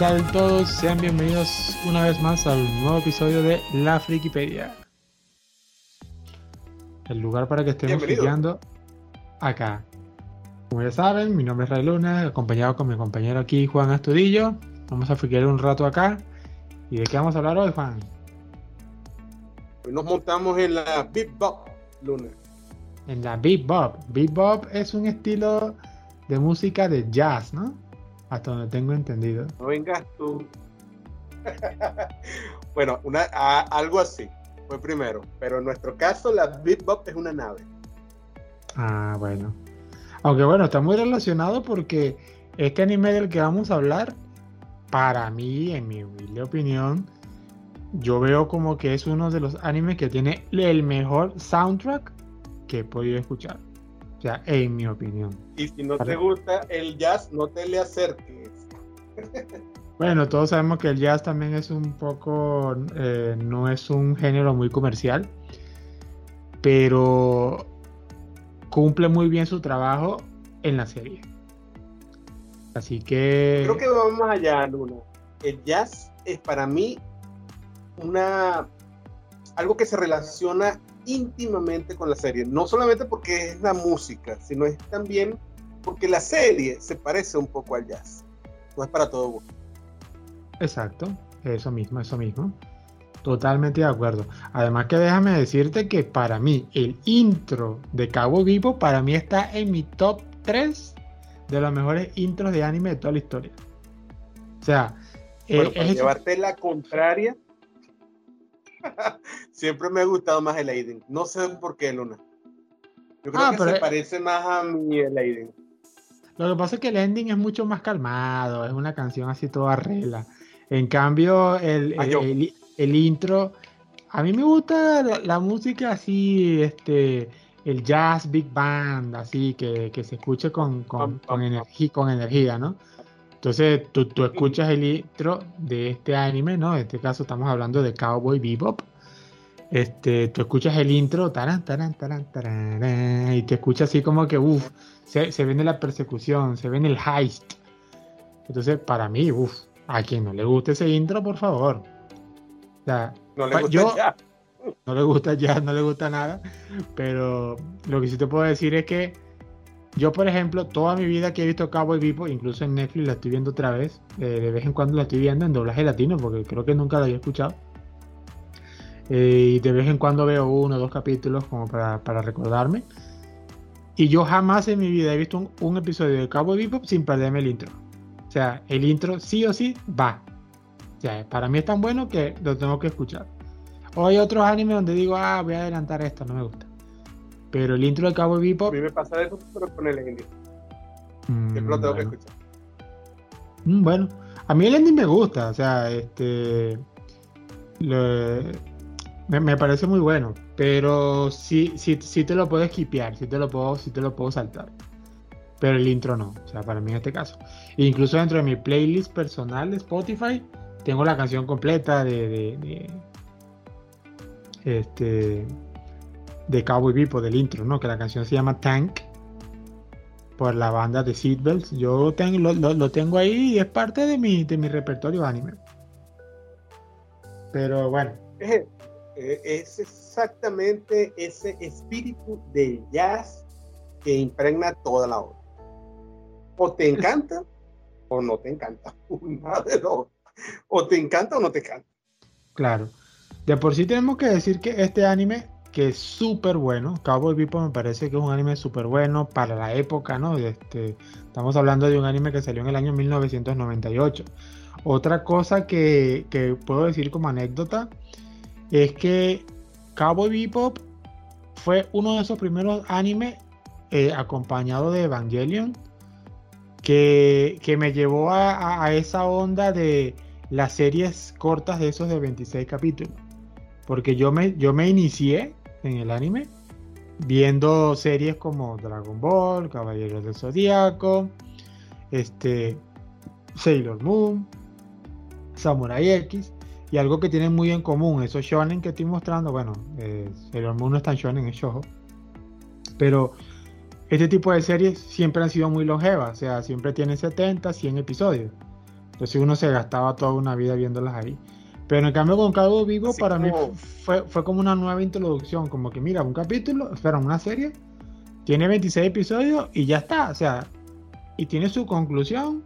¿Qué tal todos? Sean bienvenidos una vez más al nuevo episodio de La Frikipedia. El lugar para que estemos friqueando acá. Como ya saben, mi nombre es Ray Luna, acompañado con mi compañero aquí, Juan Astudillo. Vamos a friquear un rato acá. ¿Y de qué vamos a hablar hoy, Juan? Hoy nos montamos en la Big Bop, Luna. En la Big Bop. Big Bop es un estilo de música de jazz, ¿no? Hasta donde tengo entendido. No vengas tú. bueno, una, algo así fue primero. Pero en nuestro caso, la Bebop es una nave. Ah, bueno. Aunque bueno, está muy relacionado porque este anime del que vamos a hablar, para mí, en mi humilde opinión, yo veo como que es uno de los animes que tiene el mejor soundtrack que he podido escuchar. O sea, en mi opinión. Y si no te gusta el jazz, no te le acerques. Bueno, todos sabemos que el jazz también es un poco, eh, no es un género muy comercial, pero cumple muy bien su trabajo en la serie. Así que... Creo que vamos allá, Luna. El jazz es para mí una algo que se relaciona íntimamente con la serie. No solamente porque es la música, sino es también porque la serie se parece un poco al jazz. No es para todo gusto. Exacto, eso mismo, eso mismo. Totalmente de acuerdo. Además que déjame decirte que para mí el intro de Cabo Vivo para mí está en mi top 3 de los mejores intros de anime de toda la historia. O sea, eh, es llevarte la contraria, Siempre me ha gustado más el Aiden. No sé por qué, Luna. Yo creo ah, que se parece más a mi el Aiden. Lo que pasa es que el ending es mucho más calmado, es una canción así toda regla. En cambio, el, ah, el, intro, a mí me gusta la, música así, este, el jazz big band, así, que, se escuche con, con, con, con energía, ¿no? Entonces tú, tú escuchas el intro de este anime, ¿no? En este caso estamos hablando de Cowboy Bebop. Este, tú escuchas el intro, taran, taran, taran, taran, y te escuchas así como que, uff, se, se viene la persecución, se viene el heist. Entonces, para mí, uff, a quien no le guste ese intro, por favor. O sea, no le gusta yo, ya. No le gusta ya, no le gusta nada. Pero lo que sí te puedo decir es que yo, por ejemplo, toda mi vida que he visto Cowboy Vivo, incluso en Netflix la estoy viendo otra vez, eh, de vez en cuando la estoy viendo en doblaje latino, porque creo que nunca la había escuchado. Eh, y de vez en cuando veo uno o dos capítulos como para, recordarme. Y yo jamás en mi vida he visto un, episodio de Cowboy Vivo sin perderme el intro. O sea, el intro sí o sí va. O sea, para mí es tan bueno que lo tengo que escuchar. O hay otros animes donde digo, ah, voy a adelantar esto, no me gusta. Pero el intro de Cowboy Bebop. A mí me pasa eso, pero con el ending. Mm, Siempre lo tengo que escuchar. Mm, bueno, a mí el ending me gusta, o sea, este. me, parece muy bueno, pero sí, sí, sí te lo puedo esquipear, sí te lo puedo, sí te lo puedo saltar. Pero el intro no, o sea, para mí en este caso. incluso dentro de mi playlist personal de Spotify, tengo la canción completa de, de, de este de Cowboy Vipo del intro, ¿no? Que la canción se llama Tank por la banda de Seatbelts. Yo tengo, lo, tengo ahí y es parte de mi, de mi repertorio anime. Pero bueno. Es, es exactamente ese espíritu de jazz que impregna toda la obra. O te encanta o no te encanta. O te encanta o no te encanta. Claro. De por sí tenemos que decir que este anime que es súper bueno. Cowboy Bebop me parece que es un anime súper bueno para la época, ¿no? Este, estamos hablando de un anime que salió en el año 1998. Otra cosa que, puedo decir como anécdota es que Cowboy Bebop fue uno de esos primeros animes eh, acompañado de Evangelion que, me llevó a, esa onda de las series cortas de esos de 26 capítulos. Porque yo me, yo me inicié en el anime, viendo series como Dragon Ball, Caballeros del Zodíaco, este, Sailor Moon, Samurai X, y algo que tienen muy en común, esos shonen que estoy mostrando, bueno, eh, Sailor Moon no es tan shonen, es shojo, pero este tipo de series siempre han sido muy longevas, o sea, siempre tienen 70, 100 episodios. Entonces uno se gastaba toda una vida viéndolas ahí. Pero en cambio con Cabo Vivo para mí fue, fue como una nueva introducción, como que mira, un capítulo, espera, una serie, tiene 26 episodios y ya está, o sea, y tiene su conclusión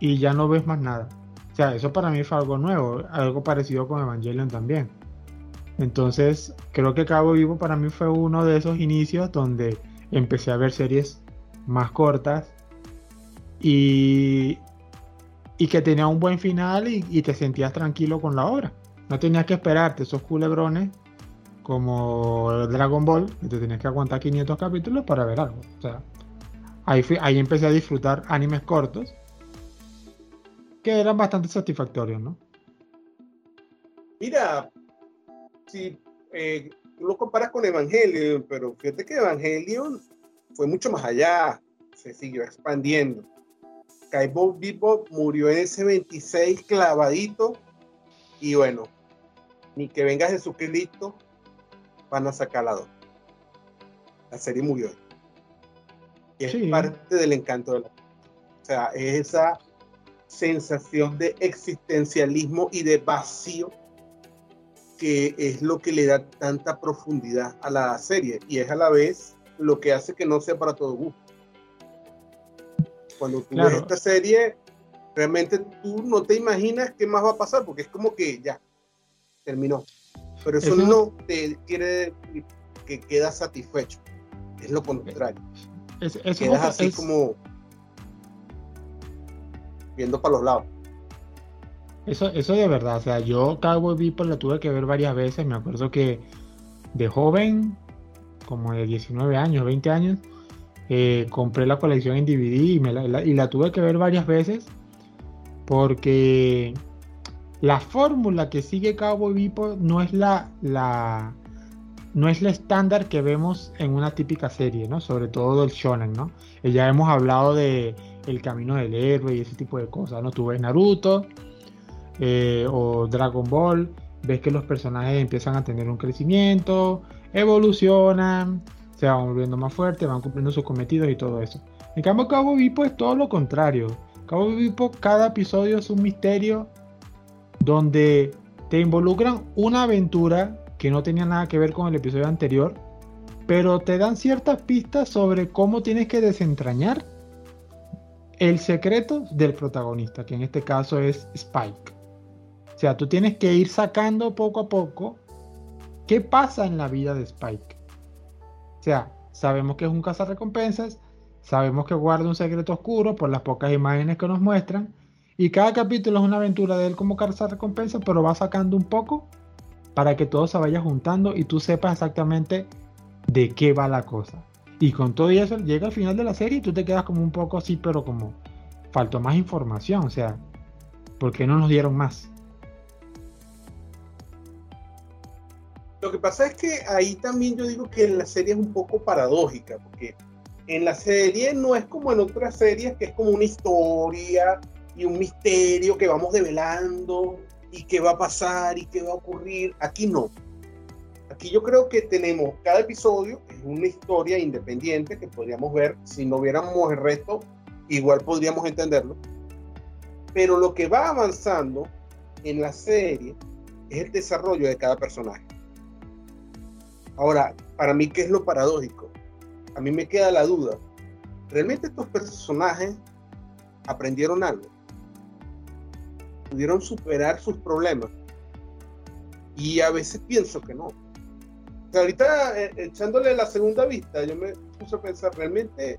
y ya no ves más nada. O sea, eso para mí fue algo nuevo, algo parecido con Evangelion también. Entonces, creo que Cabo Vivo para mí fue uno de esos inicios donde empecé a ver series más cortas y, y que tenía un buen final y, te sentías tranquilo con la obra. No tenías que esperarte esos culebrones como Dragon Ball, que te tenías que aguantar 500 capítulos para ver algo. O sea, ahí, ahí empecé a disfrutar animes cortos que eran bastante satisfactorios, ¿no? Mira, si eh, lo comparas con Evangelion, pero fíjate que Evangelion fue mucho más allá, se siguió expandiendo. Kaibo Bebop murió en ese 26 clavadito y bueno, ni que venga Jesucristo van a sacar la dos. La serie murió. Y es parte del encanto de la O sea, es esa sensación de existencialismo y de vacío que es lo que le da tanta profundidad a la serie y es a la vez lo que hace que no sea para todo gusto. Cuando tú ves esta serie, realmente tú no te imaginas qué más va a pasar porque es como que ya terminó. Pero eso, no te quiere que queda satisfecho. Es lo contrario. Es, Quedas así como viendo para los lados. Eso, eso de verdad, o sea, yo Cowboy Bebop la tuve que ver varias veces, me acuerdo que de joven, como de 19 años, 20 años, eh, compré la colección en DVD y, la, tuve que ver varias veces porque la fórmula que sigue Cowboy Bebop no es la, no es la estándar que vemos en una típica serie, ¿no? Sobre todo del shonen, ¿no? Ya hemos hablado de el camino del héroe y ese tipo de cosas, ¿no? Tú ves Naruto, eh, o Dragon Ball, ves que los personajes empiezan a tener un crecimiento, evolucionan, se van volviendo más fuertes, van cumpliendo sus cometidos y todo eso. En cambio, Cabo Vipo es todo lo contrario. Cabo Vipo, cada episodio es un misterio donde te involucran una aventura que no tenía nada que ver con el episodio anterior, pero te dan ciertas pistas sobre cómo tienes que desentrañar el secreto del protagonista, que en este caso es Spike. O sea, tú tienes que ir sacando poco a poco qué pasa en la vida de Spike. O sea, sabemos que es un cazarrecompensas, sabemos que guarda un secreto oscuro por las pocas imágenes que nos muestran, y cada capítulo es una aventura de él como cazarrecompensas, pero va sacando un poco para que todo se vaya juntando y tú sepas exactamente de qué va la cosa. Y con todo eso llega al final de la serie y tú te quedas como un poco así, pero como faltó más información, o sea, ¿por qué no nos dieron más? Lo que pasa es que ahí también yo digo que la serie es un poco paradójica, porque en la serie no es como en otras series que es como una historia y un misterio que vamos develando y qué va a pasar y qué va a ocurrir. Aquí no. Aquí yo creo que tenemos cada episodio es una historia independiente que podríamos ver si no viéramos el resto, igual podríamos entenderlo. Pero lo que va avanzando en la serie es el desarrollo de cada personaje. Ahora, para mí, ¿qué es lo paradójico? A mí me queda la duda. ¿Realmente estos personajes aprendieron algo? ¿Pudieron superar sus problemas? Y a veces pienso que no. ahorita, eh, echándole la segunda vista, yo me puse a pensar, ¿realmente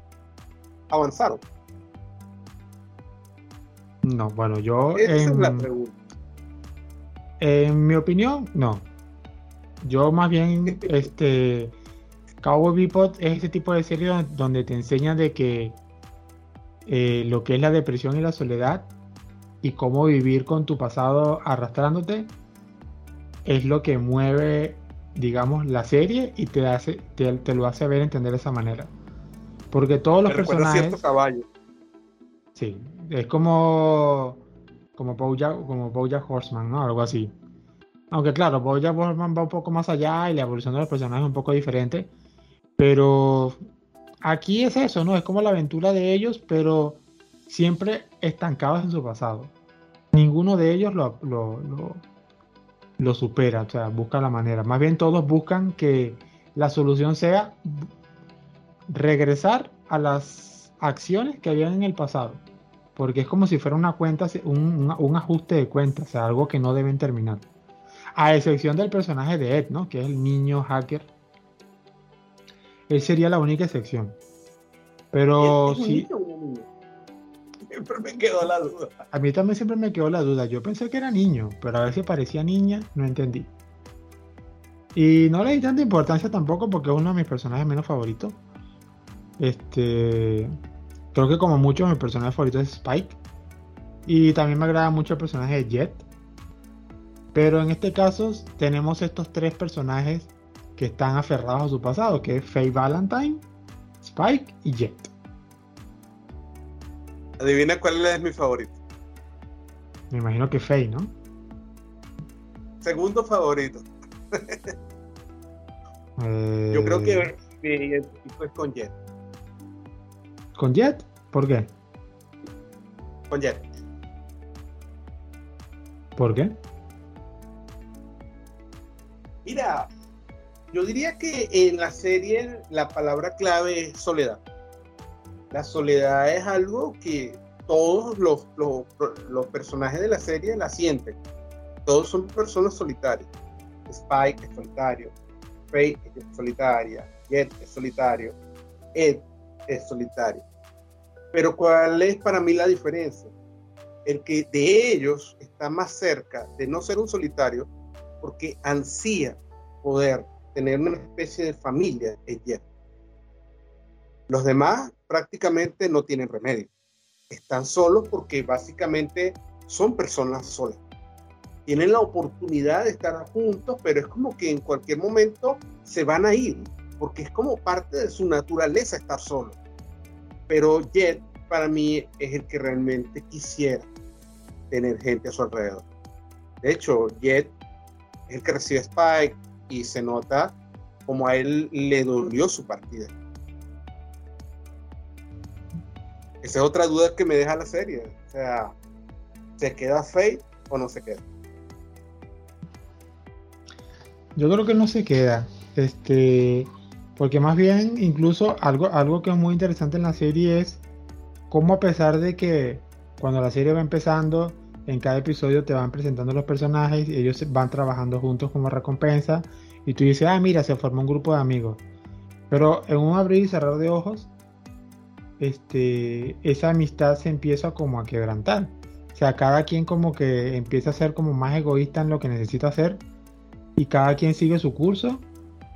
avanzaron? No, bueno, yo... Esa es la pregunta. En mi opinión, no. Yo más bien, este, Cowboy Bebop es ese tipo de serie donde te enseña de que eh, lo que es la depresión y la soledad y cómo vivir con tu pasado arrastrándote es lo que mueve, digamos, la serie y te hace, te, lo hace ver entender de esa manera. Porque todos los personajes. Cierto caballo. Sí, es como como Bojack, como Bojack Horseman, ¿no? Algo así. Aunque claro, Bojack Horseman va un poco más allá y la evolución de los personajes es un poco diferente. Pero aquí es eso, ¿no? Es como la aventura de ellos, pero siempre estancados en su pasado. ninguno de ellos lo, lo, lo, supera, o sea, busca la manera. Más bien todos buscan que la solución sea regresar a las acciones que habían en el pasado. Porque es como si fuera una cuenta, un, un, ajuste de cuentas, o sea, algo que no deben terminar. A excepción del personaje de Ed, ¿no? Que es el niño hacker. Él sería la única excepción. Pero sí. Siempre me quedó la duda. A mí también siempre me quedó la duda. Yo pensé que era niño, pero a ver si parecía niña, no entendí. Y no le di tanta importancia tampoco porque es uno de mis personajes menos favoritos. Este. Creo que como muchos mi personaje favorito es Spike. Y también me agrada mucho el personaje de Jet. Pero en este caso tenemos estos tres personajes que están aferrados a su pasado, que es Faye Valentine, Spike y Jet. Adivina cuál es mi favorito. Me imagino que Faye, ¿no? Segundo favorito. Yo creo que me identifico es con Jet. ¿Con Jet? ¿Por qué? Con Jet. ¿Por qué? Mira, yo diría que en la serie la palabra clave es soledad. La soledad es algo que todos los, los, personajes de la serie la sienten. Todos son personas solitarias. Spike es solitario, Faye es solitaria, Jet es solitario, Ed es solitario. Pero ¿cuál es para mí la diferencia? El que de ellos está más cerca de no ser un solitario porque ansía poder tener una especie de familia Jet. Los demás prácticamente no tienen remedio. Están solos porque básicamente son personas solas. Tienen la oportunidad de estar juntos, pero es como que en cualquier momento se van a ir, porque es como parte de su naturaleza estar solo. Pero Jet para mí es el que realmente quisiera tener gente a su alrededor. De hecho, Jet el que recibe Spike y se nota como a él le dolió su partida. Esa es otra duda que me deja la serie. O sea, ¿se queda Faye o no se queda? Yo creo que no se queda. Este, porque más bien, incluso algo, algo que es muy interesante en la serie es cómo a pesar de que cuando la serie va empezando, en cada episodio te van presentando los personajes y ellos van trabajando juntos como recompensa. Y tú dices, ah, mira, se formó un grupo de amigos. Pero en un abrir y cerrar de ojos, este, esa amistad se empieza como a quebrantar. O sea, cada quien como que empieza a ser como más egoísta en lo que necesita hacer y cada quien sigue su curso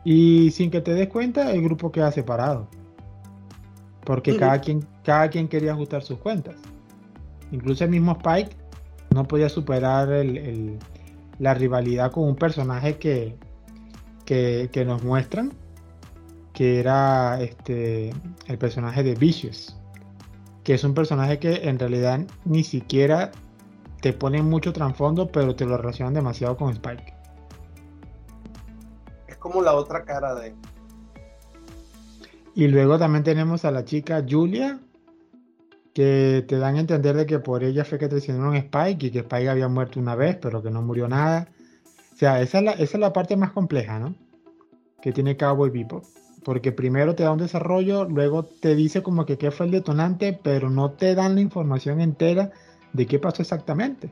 y sin que te des cuenta el grupo queda separado. Porque cada, quien, cada quien quería ajustar sus cuentas. Incluso el mismo Spike no podía superar la rivalidad con un personaje que, que, que nos muestran que era este, el personaje de Vicious, que es un personaje que en realidad ni siquiera te pone mucho trasfondo, pero te lo relacionan demasiado con Spike. Es como la otra cara de... Y luego también tenemos a la chica Julia, que te dan a entender de que por ella fue que traicionaron a Spike y que Spike había muerto una vez, pero que no murió nada. O sea, esa es la, esa es la parte más compleja, ¿no? Que tiene Cowboy Bebop porque primero te da un desarrollo, luego te dice como que qué fue el detonante, pero no te dan la información entera de qué pasó exactamente.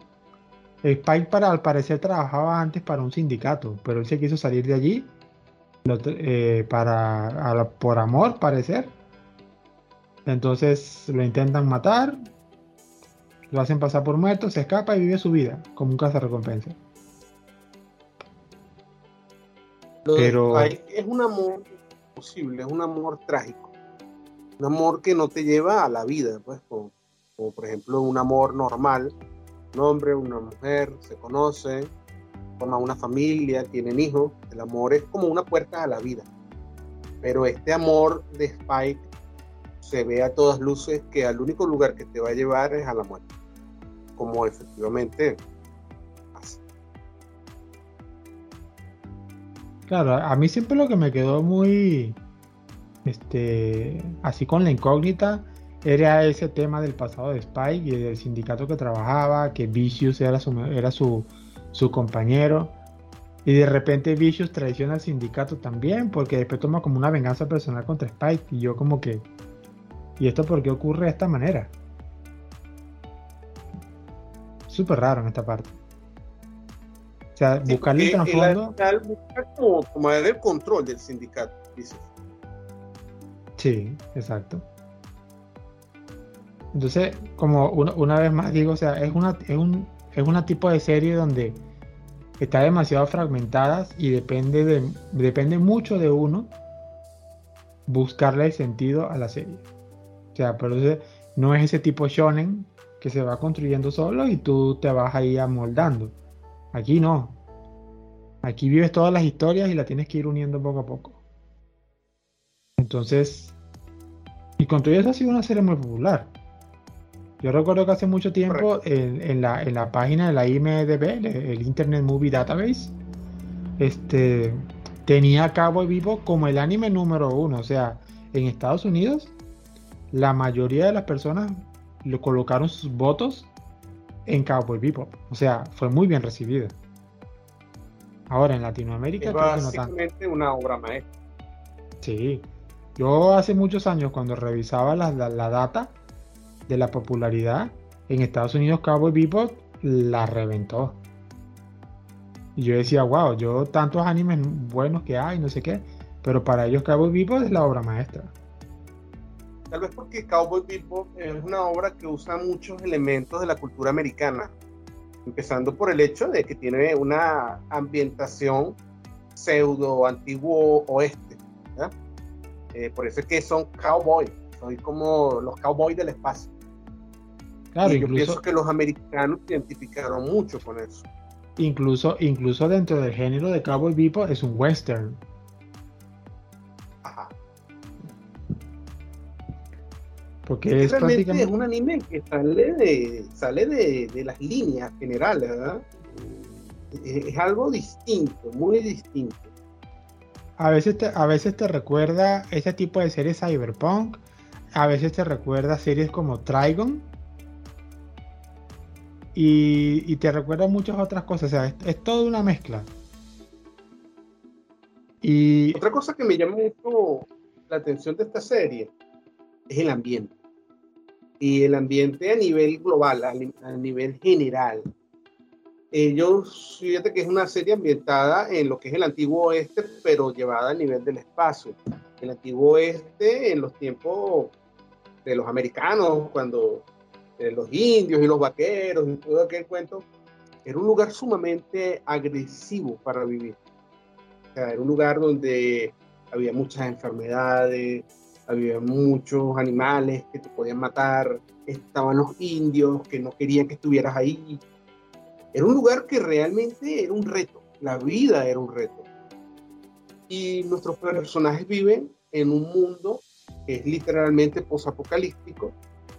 Spike para al parecer trabajaba antes para un sindicato, pero él se quiso salir de allí eh, para por amor parecer. Entonces lo intentan matar, lo hacen pasar por muerto, se escapa y vive su vida como un recompensa. Pero es un amor posible, es un amor trágico, un amor que no te lleva a la vida, pues, como, por ejemplo un amor normal, un hombre, una mujer, se conocen, forman una familia, tienen hijos, el amor es como una puerta a la vida, pero este amor de Spike se ve a todas luces que al único lugar que te va a llevar es a la muerte, como efectivamente Claro, a mí siempre lo que me quedó muy, este, así con la incógnita, era ese tema del pasado de Spike y del sindicato que trabajaba, que Vicious era su, era su, su compañero. Y de repente Vicious traiciona al sindicato también, porque después toma como una venganza personal contra Spike. Y yo como que... ¿Y esto por qué ocurre de esta manera? Súper raro en esta parte. O sea, buscarle el trasfondo... Como tomar el control del sindicato, dices. Sí, exacto. Entonces, como una, vez más digo, o sea, es una, es un, es una tipo de serie donde está demasiado fragmentada y depende, de, depende mucho de uno buscarle el sentido a la serie. O sea, pero no es ese tipo shonen que se va construyendo solo y tú te vas ahí amoldando. Aquí no. Aquí vives todas las historias y la tienes que ir uniendo poco a poco. Entonces, y con todo eso ha sido una serie muy popular. Yo recuerdo que hace mucho tiempo en, la, página de la IMDB, el, Internet Movie Database, este, tenía a Cowboy Vivo como el anime número uno. O sea, en Estados Unidos, la mayoría de las personas lo colocaron sus votos en Cowboy Vivo. O sea, fue muy bien recibida. Ahora en Latinoamérica es básicamente una obra maestra. Sí. Yo hace muchos años cuando revisaba la data, de la popularidad, en Estados Unidos Cowboy Bebop la reventó. Y yo decía, wow, yo tantos animes buenos que hay, no sé qué, pero para ellos Cowboy Bebop es la obra maestra. Tal vez porque Cowboy Bebop es una obra que usa muchos elementos de la cultura americana, empezando por el hecho de que tiene una ambientación pseudo antiguo oeste. Eh, por eso es que son cowboys, son como los cowboys del espacio y yo pienso que los americanos se identificaron mucho con eso. Incluso, incluso dentro del género de Cowboy Bebop es un western. Porque es, prácticamente... es un anime que sale de, sale de, las líneas generales, ¿verdad? Es, algo distinto, muy distinto. A veces, te, a veces te recuerda ese tipo de series cyberpunk, a veces te recuerda series como Trigon, y, te recuerda muchas otras cosas. O sea, es, es toda una mezcla. Y... Otra cosa que me llama mucho la atención de esta serie es el ambiente. Y el ambiente a nivel global, a, nivel general. Ellos, fíjate que es una serie ambientada en lo que es el antiguo oeste, pero llevada a nivel del espacio. El antiguo oeste en los tiempos de los americanos, cuando los indios y los vaqueros y todo aquel cuento, era un lugar sumamente agresivo para vivir. era un lugar donde había muchas enfermedades, había muchos animales que te podían matar, estaban los indios que no querían que estuvieras ahí. Era un lugar que realmente era un reto, la vida era un reto. Y nuestros personajes viven en un mundo que es literalmente posapocalíptico,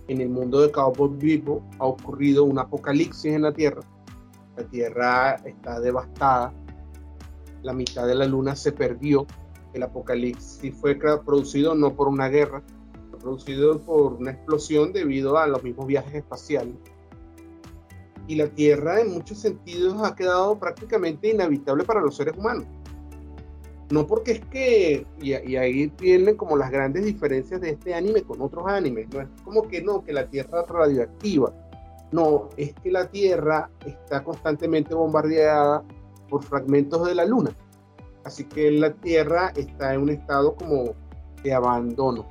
en el mundo de Cowboy Vivo ha ocurrido un apocalipsis en la Tierra. La Tierra está devastada. La mitad de la luna se perdió. El apocalipsis fue producido no por una guerra, fue producido por una explosión debido a los mismos viajes espaciales. Y la Tierra en muchos sentidos ha quedado prácticamente inhabitable para los seres humanos. No porque es que, y, ahí vienen como las grandes diferencias de este anime con otros animes, no es como que no, que la Tierra es radioactiva, no, es que la Tierra está constantemente bombardeada por fragmentos de la Luna, así que la Tierra está en un estado como de abandono.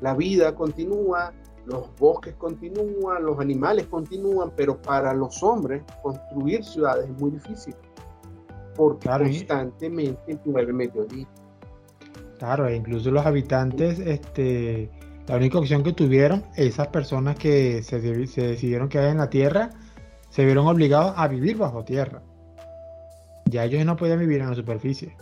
La vida continúa, los bosques continúan, los animales continúan, pero para los hombres construir ciudades es muy difícil porque constantemente llueve meteorito. Claro, e incluso los habitantes, este, la única opción que tuvieron, esas personas que se, decidieron quedar en la tierra, se vieron obligados a vivir bajo tierra. Ya ellos no podían vivir en la superficie.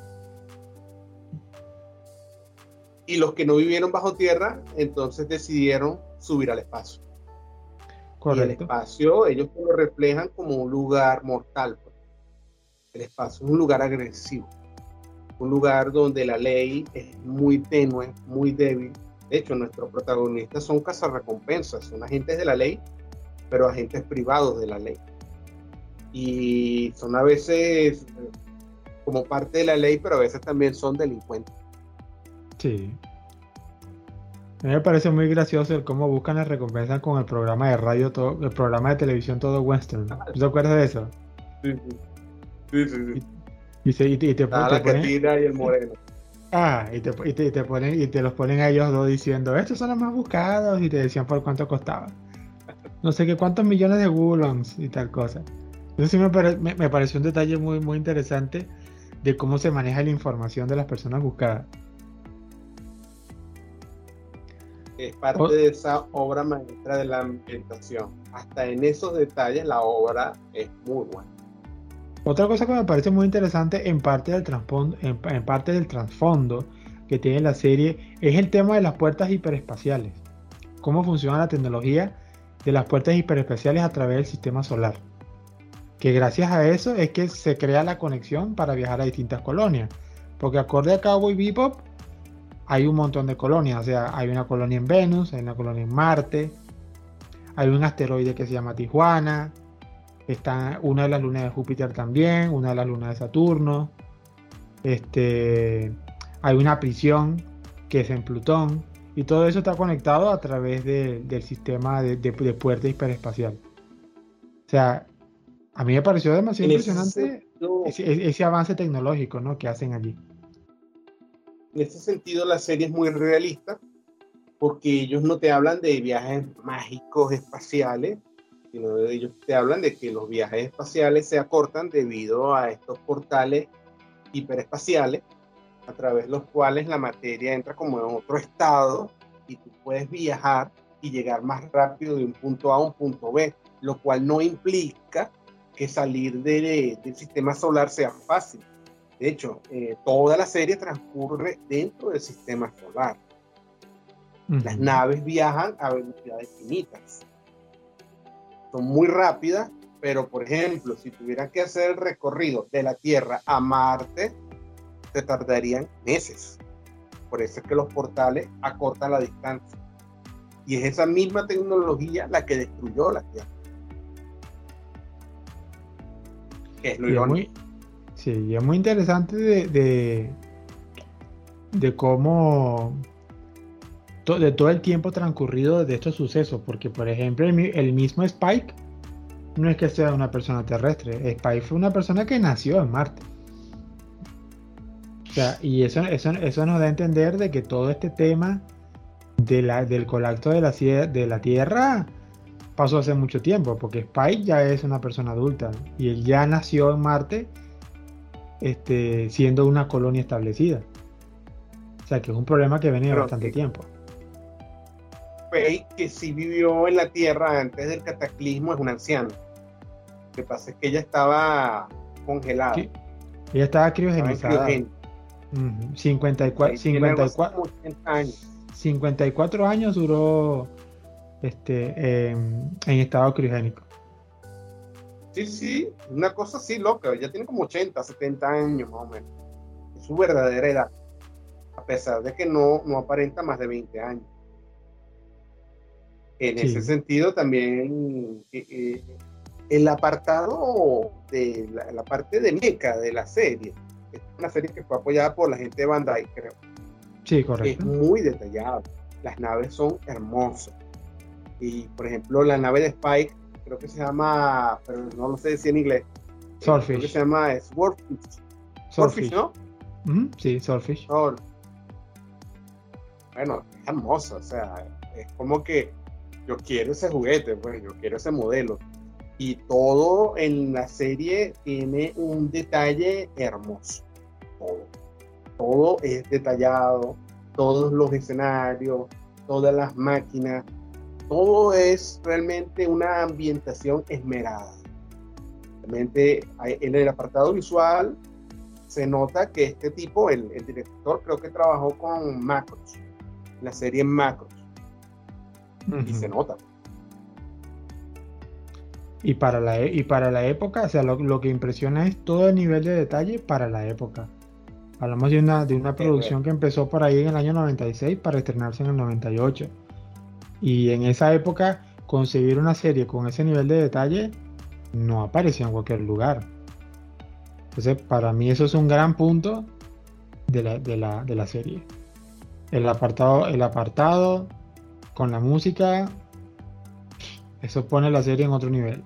Y los que no vivieron bajo tierra, entonces decidieron subir al espacio. Correcto. Y el espacio, ellos lo reflejan como un lugar mortal. El espacio es un lugar agresivo, un lugar donde la ley es muy tenue, muy débil, De hecho, nuestros protagonistas son cazarrecompensas, son agentes de la ley, pero agentes privados de la ley. Y son a veces como parte de la ley, pero a veces también son delincuentes. Sí. A mí me parece muy gracioso el cómo buscan la recompensa con el programa de radio, todo, el programa de televisión todo western. ¿Te acuerdas de eso? Sí, sí. sí, Y, se, y, te, y te, Ah, te la ponen- y el moreno. Ah, y te, y, te, y te ponen, y te los ponen a ellos dos diciendo, estos son los más buscados, y te decían por cuánto costaba. No sé qué cuántos millones de gulons y tal cosa. Eso sí me, pare- me, me pareció un detalle muy, muy interesante de cómo se maneja la información de las personas buscadas. Es parte Oh. de esa obra maestra de la ambientación. Hasta en esos detalles la obra es muy buena. Otra cosa que me parece muy interesante en parte del trasfondo, en, en parte del trasfondo que tiene la serie es el tema de las puertas hiperespaciales. Cómo funciona la tecnología de las puertas hiperespaciales a través del sistema solar. Que gracias a eso es que se crea la conexión para viajar a distintas colonias. Porque acorde a Cowboy Bebop hay un montón de colonias. O sea, hay una colonia en Venus, hay una colonia en Marte, hay un asteroide que se llama Tijuana, está una de las lunas de Júpiter también, una de las lunas de Saturno. Este, hay una prisión que es en Plutón. Y todo eso está conectado a través de- del sistema de, de, de puerta hiperespacial. O sea, a mí me pareció demasiado impresionante ese, ese- avance tecnológico ¿no? que hacen allí. En ese sentido, la serie es muy realista porque ellos no te hablan de viajes mágicos espaciales, sino ellos te hablan de que los viajes espaciales se acortan debido a estos portales hiperespaciales a través de los cuales la materia entra como en otro estado y tú puedes viajar y llegar más rápido de un punto A a un punto B, lo cual no implica que salir de- del sistema solar sea fácil. De hecho, eh, toda la serie transcurre dentro del sistema solar. Las naves viajan a velocidades finitas. Son muy rápidas, pero por ejemplo, si tuvieran que hacer el recorrido de la Tierra a Marte, se tardarían meses. Por eso es que los portales acortan la distancia. Y es esa misma tecnología la que destruyó la Tierra. Que es lo Y es irónico. muy, sí, y es muy interesante de, de, de cómo, to- de todo el tiempo transcurrido de estos sucesos, porque por ejemplo el, mi- el mismo Spike no es que sea una persona terrestre, Spike fue una persona que nació en Marte. O sea, y eso, eso, eso nos da a entender de que todo este tema de la, del colapso de la, de la Tierra pasó hace mucho tiempo, porque Spike ya es una persona adulta y él ya nació en Marte este, siendo una colonia establecida. O sea que es un problema que viene de bastante tiempo. Faye, que sí vivió en la Tierra antes del cataclismo, es una anciana. Lo que pasa es que ella estaba congelada. Sí, Ella estaba estaba en criogenizada. criogenia. Ujú, 54, Faye tiene algo así 54, como 80 años. 54 años duró este, en, en estado criogénico. Sí, sí, una cosa así loca. Ella tiene como 80, 70 años más o menos. Es su verdadera edad. A pesar de que no, no aparenta más de 20 años. En Sí. ese sentido, también eh, eh, el apartado de la, la parte de meca de la serie, es una serie que fue apoyada por la gente de Bandai, creo. Sí, Es correcto. muy detallado. Las naves son hermosas. Y, por ejemplo, la nave de Spike, creo que se llama, pero no lo sé decir en inglés. eh, Creo que Swordfish. se llama Swordfish. Swordfish, Swordfish. ¿no? Sí, Swordfish. Sword. Bueno, es hermosa, o sea, es como que yo quiero ese juguete, pues yo quiero ese modelo. Y todo en la serie tiene un detalle hermoso. Todo. Todo es detallado, todos los escenarios, todas las máquinas, todo es realmente una ambientación esmerada. Realmente en el apartado visual se nota que este tipo, el, el director, creo que trabajó con Macros, la serie Macros, y se nota. Y para la, e- y para la época, o sea, lo, lo que impresiona es todo el nivel de detalle para la época. Hablamos de una, de una producción que empezó por ahí en el año 96 para estrenarse en el 98. Y en esa época, conseguir una serie con ese nivel de detalle no aparecía en cualquier lugar. Entonces, para mí eso es un gran punto de la, de la, de la serie. El apartado, el apartado con la música, eso pone la serie en otro nivel.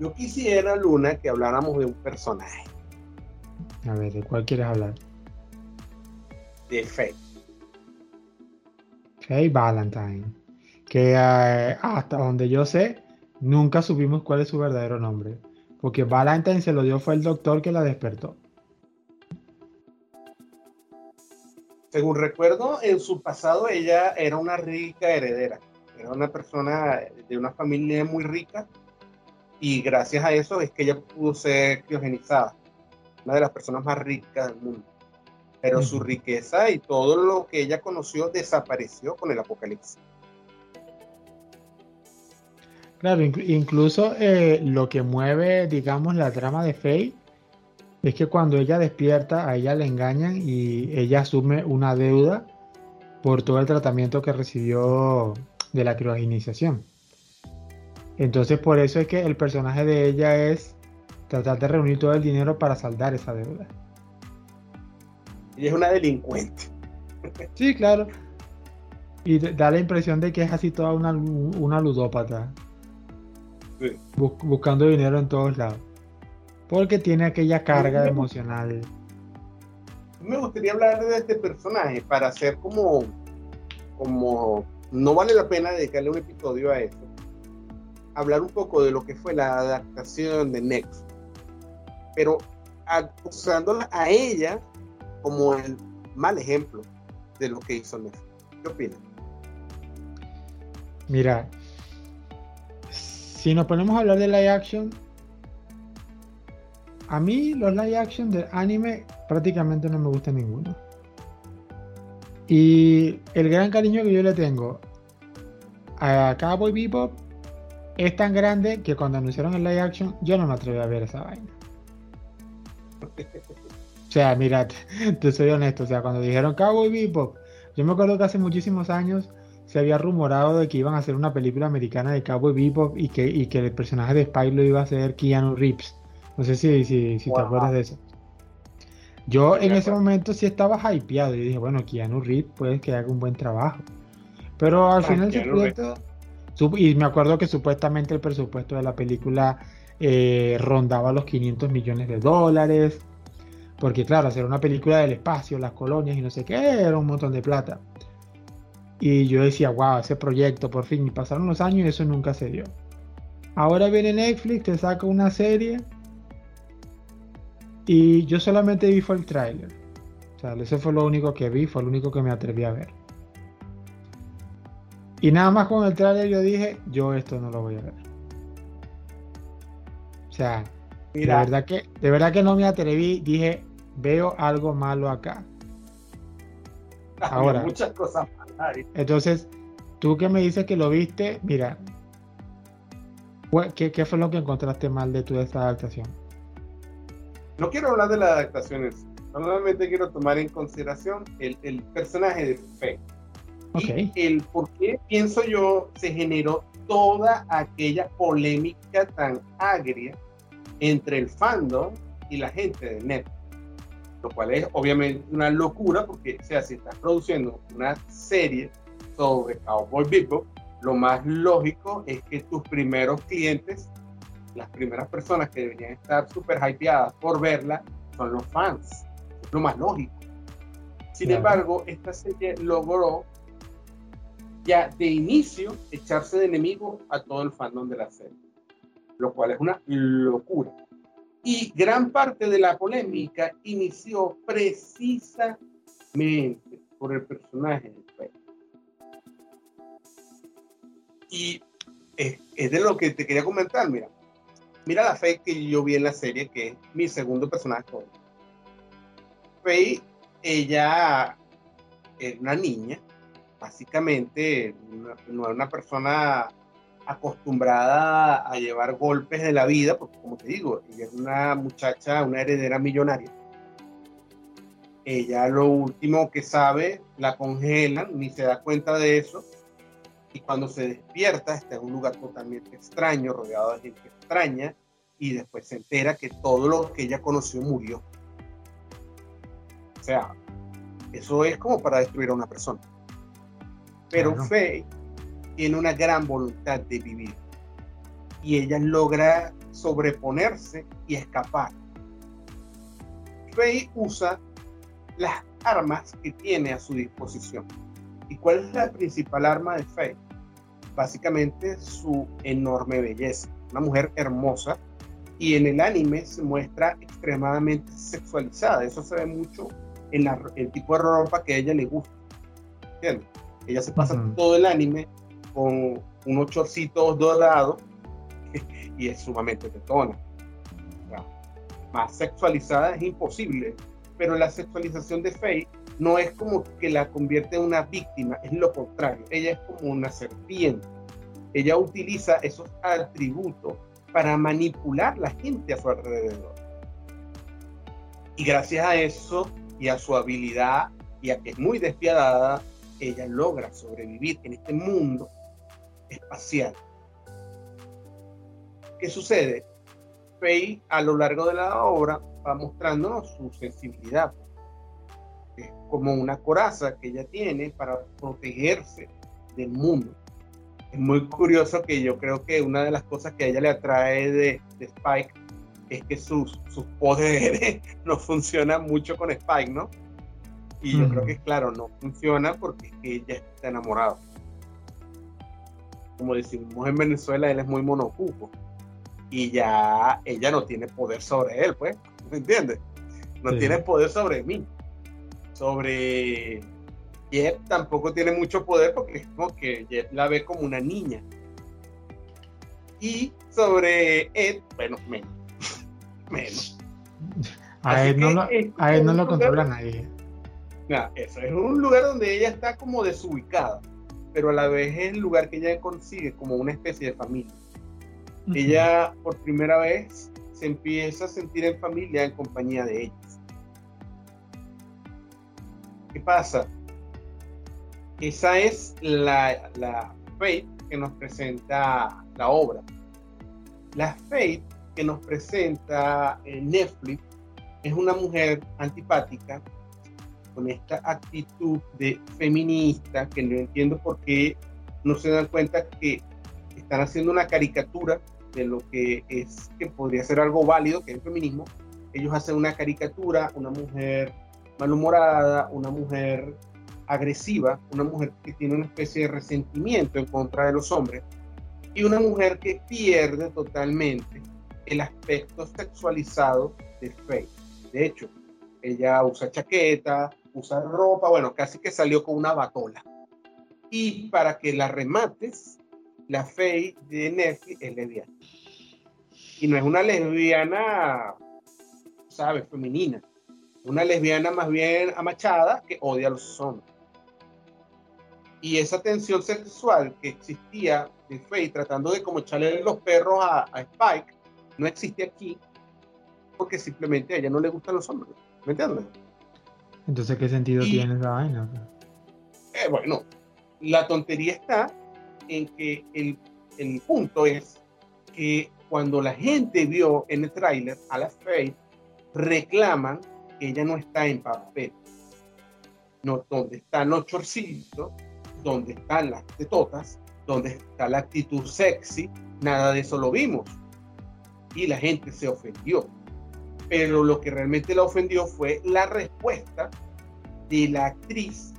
Yo quisiera, Luna, que habláramos de un personaje. A ver, ¿de cuál quieres hablar? De Faye. Faye Valentine. Que eh, hasta donde yo sé, nunca supimos cuál es su verdadero nombre. Porque Valentine se lo dio fue el doctor que la despertó. Según recuerdo, en su pasado ella era una rica heredera. Era una persona de una familia muy rica y gracias a eso es que ella pudo ser criogenizada, una de las personas más ricas del mundo. Pero su riqueza y todo lo que ella conoció desapareció con el apocalipsis. Claro, incluso eh, lo que mueve, digamos, la trama de Faye es que cuando ella despierta, a ella le engañan y ella asume una deuda por todo el tratamiento que recibió de la criogenización. Entonces por eso es que el personaje de ella es tratar de reunir todo el dinero para saldar esa deuda. Ella es una delincuente. Sí, claro. Y da la impresión de que es así toda una, una ludópata. buscando dinero en todos lados. Porque tiene aquella carga emocional. Me gustaría hablar de este personaje para hacer como, como, no vale la pena dedicarle un episodio a eso hablar un poco de lo que fue la adaptación de Next, pero acusándola a ella como el mal ejemplo de lo que hizo Next. ¿Qué opinas? Mira, si nos ponemos a hablar de live action, a mí los live action de anime prácticamente no me gusta ninguno. Y el gran cariño que yo le tengo a Cowboy Bebop es tan grande que cuando anunciaron el live action yo no me atreví a ver esa vaina. O sea, mira, te soy honesto, o sea, cuando dijeron Cowboy Bebop, yo me acuerdo que hace muchísimos años se había rumorado de que iban a hacer una película americana de Cowboy Bebop y que, que el personaje de Spike lo iba a hacer Keanu Reeves. No sé si, si, si te acuerdas de eso. Yo en ese momento sí estaba hypeado y dije, bueno, Keanu Reeves puede que haga un buen trabajo. Pero al ah, final ese proyecto y me acuerdo que supuestamente el presupuesto de la película eh, rondaba los 500 millones de dólares. Porque claro, hacer una película del espacio, las colonias y no sé qué, era un montón de plata. Y yo decía, wow, ese proyecto por fin. Y pasaron los años y eso nunca se dio. Ahora viene Netflix, te saca una serie. Y yo solamente vi fue el tráiler. O sea, ese fue lo único que vi, fue lo único que me atreví a ver. Y nada más con el trailer yo dije, yo esto no lo voy a ver. O sea, de verdad que, de verdad que no me atreví, dije, veo algo malo acá. Ahora, muchas cosas malas. Entonces, tú que me dices que lo viste, mira, ¿qué, fue lo que encontraste mal de tu esta adaptación? No quiero hablar de las adaptaciones, solamente quiero tomar en consideración el, el personaje de Faye y el por qué, pienso yo, se generó toda aquella polémica tan agria entre el fandom y la gente de Netflix. Lo cual es obviamente una locura porque, o sea, si estás produciendo una serie sobre Cowboy Bebop, lo más lógico es que tus primeros clientes, las primeras personas que deberían estar súper hypeadas por verla, son los fans. Es lo más lógico. Sin embargo, esta serie logró ya de inicio echarse de enemigo a todo el fandom de la serie, lo cual es una locura. Y gran parte de la polémica inició precisamente por el personaje de Faye. Y es, de lo que te quería comentar, mira. Mira la Faye que yo vi en la serie, que es mi segundo personaje. Faye, ella es una niña básicamente no era una persona acostumbrada a llevar golpes de la vida, porque como te digo, ella es una muchacha, una heredera millonaria. Ella lo último que sabe, la congelan, ni se da cuenta de eso. Y cuando se despierta, está en un lugar totalmente extraño, rodeado de gente extraña, y después se entera que todo lo que ella conoció murió. O sea, eso es como para destruir a una persona. Pero Faye tiene una gran voluntad de vivir y ella logra sobreponerse y escapar. Faye usa las armas que tiene a su disposición. ¿Y cuál es la principal arma de Faye? Básicamente su enorme belleza. Una mujer hermosa y en el anime se muestra extremadamente sexualizada. Eso se ve mucho en el tipo de ropa que a ella le gusta. Ella se pasa todo el anime con unos chorcitos dorados y es sumamente tetona. más sexualizada es imposible, pero la sexualización de Faye no es como que la convierte en una víctima, es lo contrario, ella es como una serpiente. Ella utiliza esos atributos para manipular la gente a su alrededor. Y gracias a eso y a su habilidad y a que es muy despiadada, ella logra sobrevivir en este mundo espacial. ¿Qué sucede? Faye a lo largo de la obra va mostrándonos su sensibilidad, es como una coraza que ella tiene para protegerse del mundo. Es muy curioso que yo creo que una de las cosas que a ella le atrae de, Spike es que sus, sus poderes no funcionan mucho con Spike, ¿no? Y yo creo que, claro, no funciona porque ella está enamorada como decimos en Venezuela, él es muy monocupo. Y ya ella no tiene poder sobre él, pues, ¿me entiendes? No tiene poder sobre mí. Sobre Jet tampoco tiene mucho poder porque es como que Jet la ve como una niña. Y sobre Ed, bueno, menos. menos. A él, no lo, a él no lo controla nadie. eso es un lugar donde ella está como desubicada pero a la vez es el lugar que ella consigue como una especie de familia. Ella por primera vez se empieza a sentir en familia en compañía de ellos. ¿Qué pasa? Esa es la, la Fate que nos presenta la obra. La Fate que nos presenta Netflix es una mujer antipática con esta actitud de feminista que no entiendo por qué no se dan cuenta que están haciendo una caricatura de lo que es que podría ser algo válido, que es el feminismo. Ellos hacen una caricatura, una mujer malhumorada, una mujer agresiva, una mujer que tiene una especie de resentimiento en contra de los hombres y una mujer que pierde totalmente el aspecto sexualizado de Faye. De hecho, ella usa chaqueta, usar ropa, bueno, casi que salió con una batola. Y para que la remates, la Faye de Netflix es lesbiana. Y no es una lesbiana, ¿sabes? Femenina. Una lesbiana más bien amachada que odia a los hombres. Y esa tensión sexual que existía de Faye tratando de como echarle los perros a, a Spike, no existe aquí porque simplemente a ella no le gustan los hombres. ¿Me entiendes? Entonces, ¿qué sentido tiene esa vaina? Eh, bueno, la tontería está en que el, el, punto es que cuando la gente vio en el tráiler a la Faith, reclaman que ella no está en papel. No, donde están los chorcitos, donde están las tetotas, donde está la actitud sexy, nada de eso lo vimos. Y la gente se ofendió pero lo que realmente la ofendió fue la respuesta de la actriz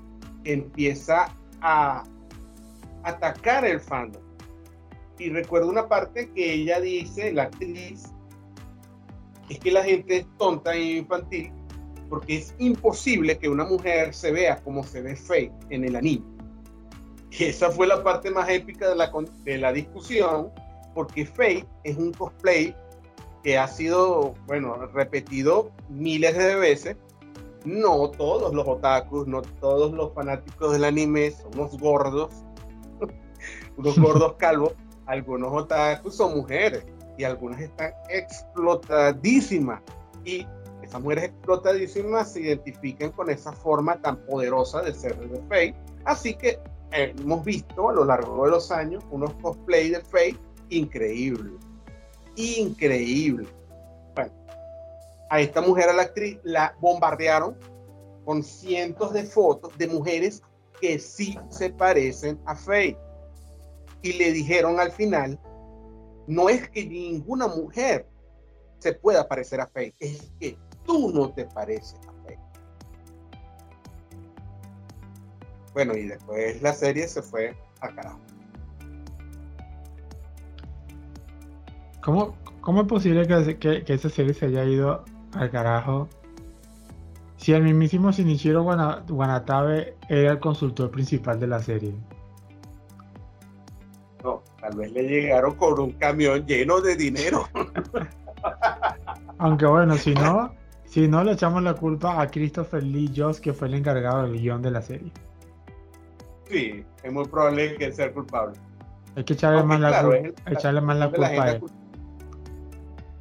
que empieza a atacar el fandom. Y recuerdo una parte que ella dice, la actriz, es que la gente es tonta e infantil porque es imposible que una mujer se vea como se ve Faye en el anime. Y esa fue la parte más épica de la, de la discusión, porque Faye es un cosplay que ha sido, bueno, repetido miles de veces. No todos los otakus, no todos los fanáticos del anime son unos gordos, unos gordos calvos. algunos otakus son mujeres y algunas están explotadísimas. Y esas mujeres explotadísimas se identifican con esa forma tan poderosa de ser de Faye. Así que hemos visto a lo largo de los años unos cosplay de Faye increíbles. Increíble. Bueno, a esta mujer, a la actriz, la bombardearon con cientos de fotos de mujeres que sí se parecen a Faye. Y le dijeron al final no es que ninguna mujer se pueda parecer a Faye, es que tú no te pareces a Faye. Bueno, y después la serie se fue a carajo. ¿Cómo, cómo es posible que, que, esa serie se haya ido al carajo si el mismísimo Shinichiro Wanatabe era el consultor principal de la serie? Tal vez le llegaron con un camión lleno de dinero. Aunque bueno, si no, si no le echamos la culpa a Christopher Lee Joss, que fue el encargado del guion de la serie. Sí, es muy probable que sea culpable. Hay que echarle más la, culpa, echarle más la culpa a él.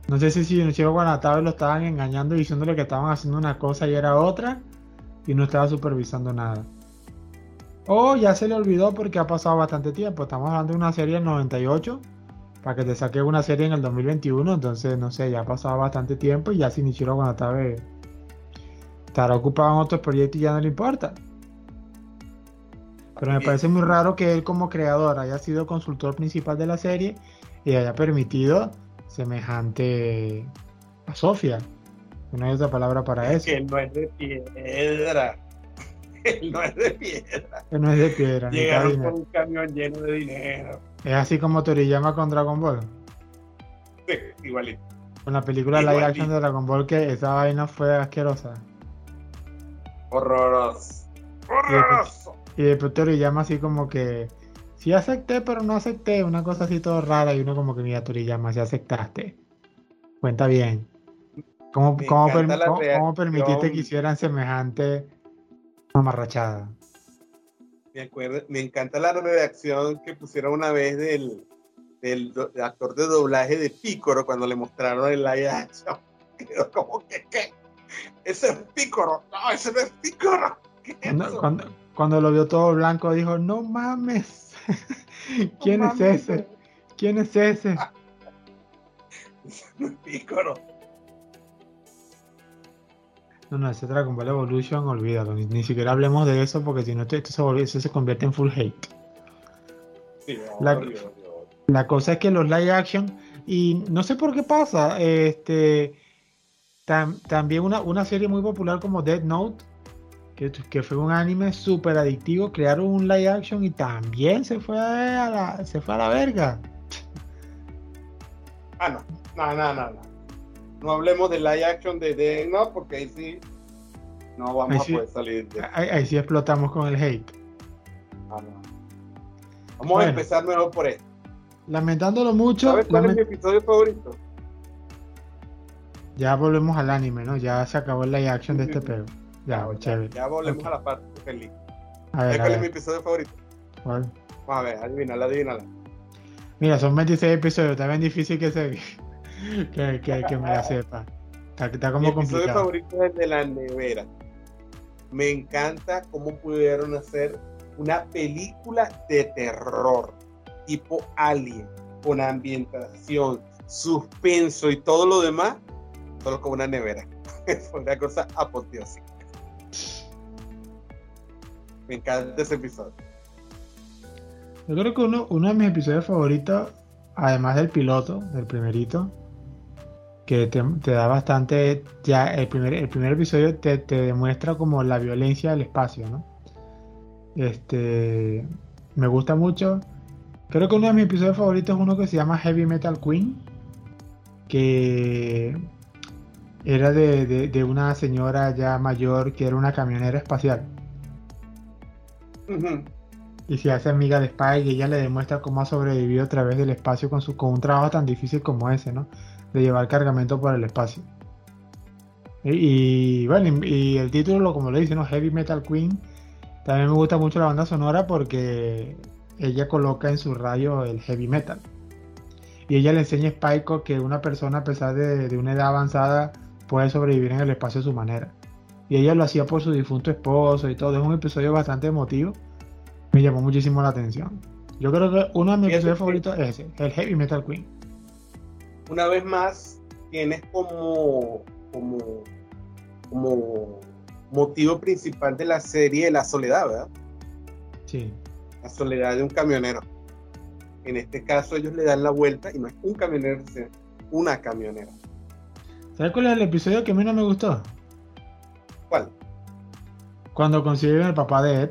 No sé si si Shinichiro Guanatabe lo estaban engañando diciéndole que estaban haciendo una cosa y era otra y no estaba supervisando nada. O ya se le olvidó porque ha pasado bastante tiempo. Estamos hablando de una serie del 98. Para que te saque una serie en el 2021. Entonces, no sé, ya ha pasado bastante tiempo. Y ya Shinichiro Wanatabe estará ocupado en otros proyectos y ya no le importa. Pero me parece muy raro que él como creador haya sido consultor principal de la serie y haya permitido semejante a Sofía. No hay otra palabra para eso. Que no es de piedra. no es de piedra. no es de piedra. Llegaron con un camión lleno de dinero. Es así como Toriyama con Dragon Ball. Sí, igualito. Con la película live action de Dragon Ball que esa vaina fue asquerosa. Horroroso. Horroroso. Y después Toriyama así como que sí acepté, pero no acepté. Una cosa así todo rara y uno como que mira Toriyama, si aceptaste. Cuenta bien. ¿Cómo, cómo, cómo permitiste que hicieran semejante amarrachada. Me, me encanta la redacción que pusieron una vez del, del, actor de doblaje de Pícoro cuando le mostraron el live action. Quedó como que, ¿qué? Ese es Pícoro. No, ese no es Pícoro. Cuando, cuando, lo vio todo blanco dijo, no mames. ¿Quién es ese? ¿Quién es ese? Pícoro. No, no, ese Dragon Ball Evolution, olvídalo. Ni, siquiera hablemos de eso porque si no, esto, se, se convierte en full hate. la, cosa es que los live action, y no sé por qué pasa, este también una, una, serie muy popular como Dead Note, que, que fue un anime súper adictivo, crearon un live action y también se fue a la, se fue a la verga. Ah, no, no, no, no no hablemos de live action de, de no, porque ahí sí no vamos a poder salir de... ahí, sí explotamos con el hate. Ah, vamos a empezar mejor por esto. Lamentándolo mucho. ¿Sabes cuál es mi episodio favorito? Ya volvemos al anime, ¿no? Ya se acabó el live action de este pedo. Ya, chévere. Ya volvemos a la parte feliz. A ver, ¿Cuál es mi episodio favorito? ¿Cuál? Vamos a ver, adivínala, adivínala. Mira, son 26 episodios, también difícil que se que, que, que, me la sepa. Está, como Mi episodio favorito es el de la nevera. Me encanta cómo pudieron hacer una película de terror, tipo Alien, con ambientación, suspenso y todo lo demás, solo con una nevera. Fue una cosa apoteósica. Me encanta ese episodio. Yo creo que uno, de mis episodios favoritos, además del piloto, del primerito, que te, da bastante, ya el primer, el primer episodio te, demuestra como la violencia del espacio, ¿no? Este, me gusta mucho. Creo que uno de mis episodios favoritos es uno que se llama Heavy Metal Queen, que era de, una señora ya mayor que era una camionera espacial. Y se hace amiga de Spike y ella le demuestra cómo ha sobrevivido a través del espacio con, su, con un trabajo tan difícil como ese, ¿no? de llevar cargamento por el espacio. Y, bueno, y, el título, como le dice, ¿no? Heavy Metal Queen. También me gusta mucho la banda sonora porque ella coloca en su radio el heavy metal. y ella le enseña a Spike que una persona a pesar de, una edad avanzada puede sobrevivir en el espacio a su manera. Y ella lo hacía por su difunto esposo y todo. Es un episodio bastante emotivo. Me llamó muchísimo la atención. Yo creo que uno de mis episodios favoritos es ese, el Heavy Metal Queen. Una vez más, tienes como, como, como motivo principal de la serie la soledad, ¿verdad? Sí. La soledad de un camionero. En este caso ellos le dan la vuelta y no es un camionero, es una camionera. ¿Sabes cuál es el episodio que a mí no me gustó? ¿Cuál? Cuando consiguen el papá de Ed.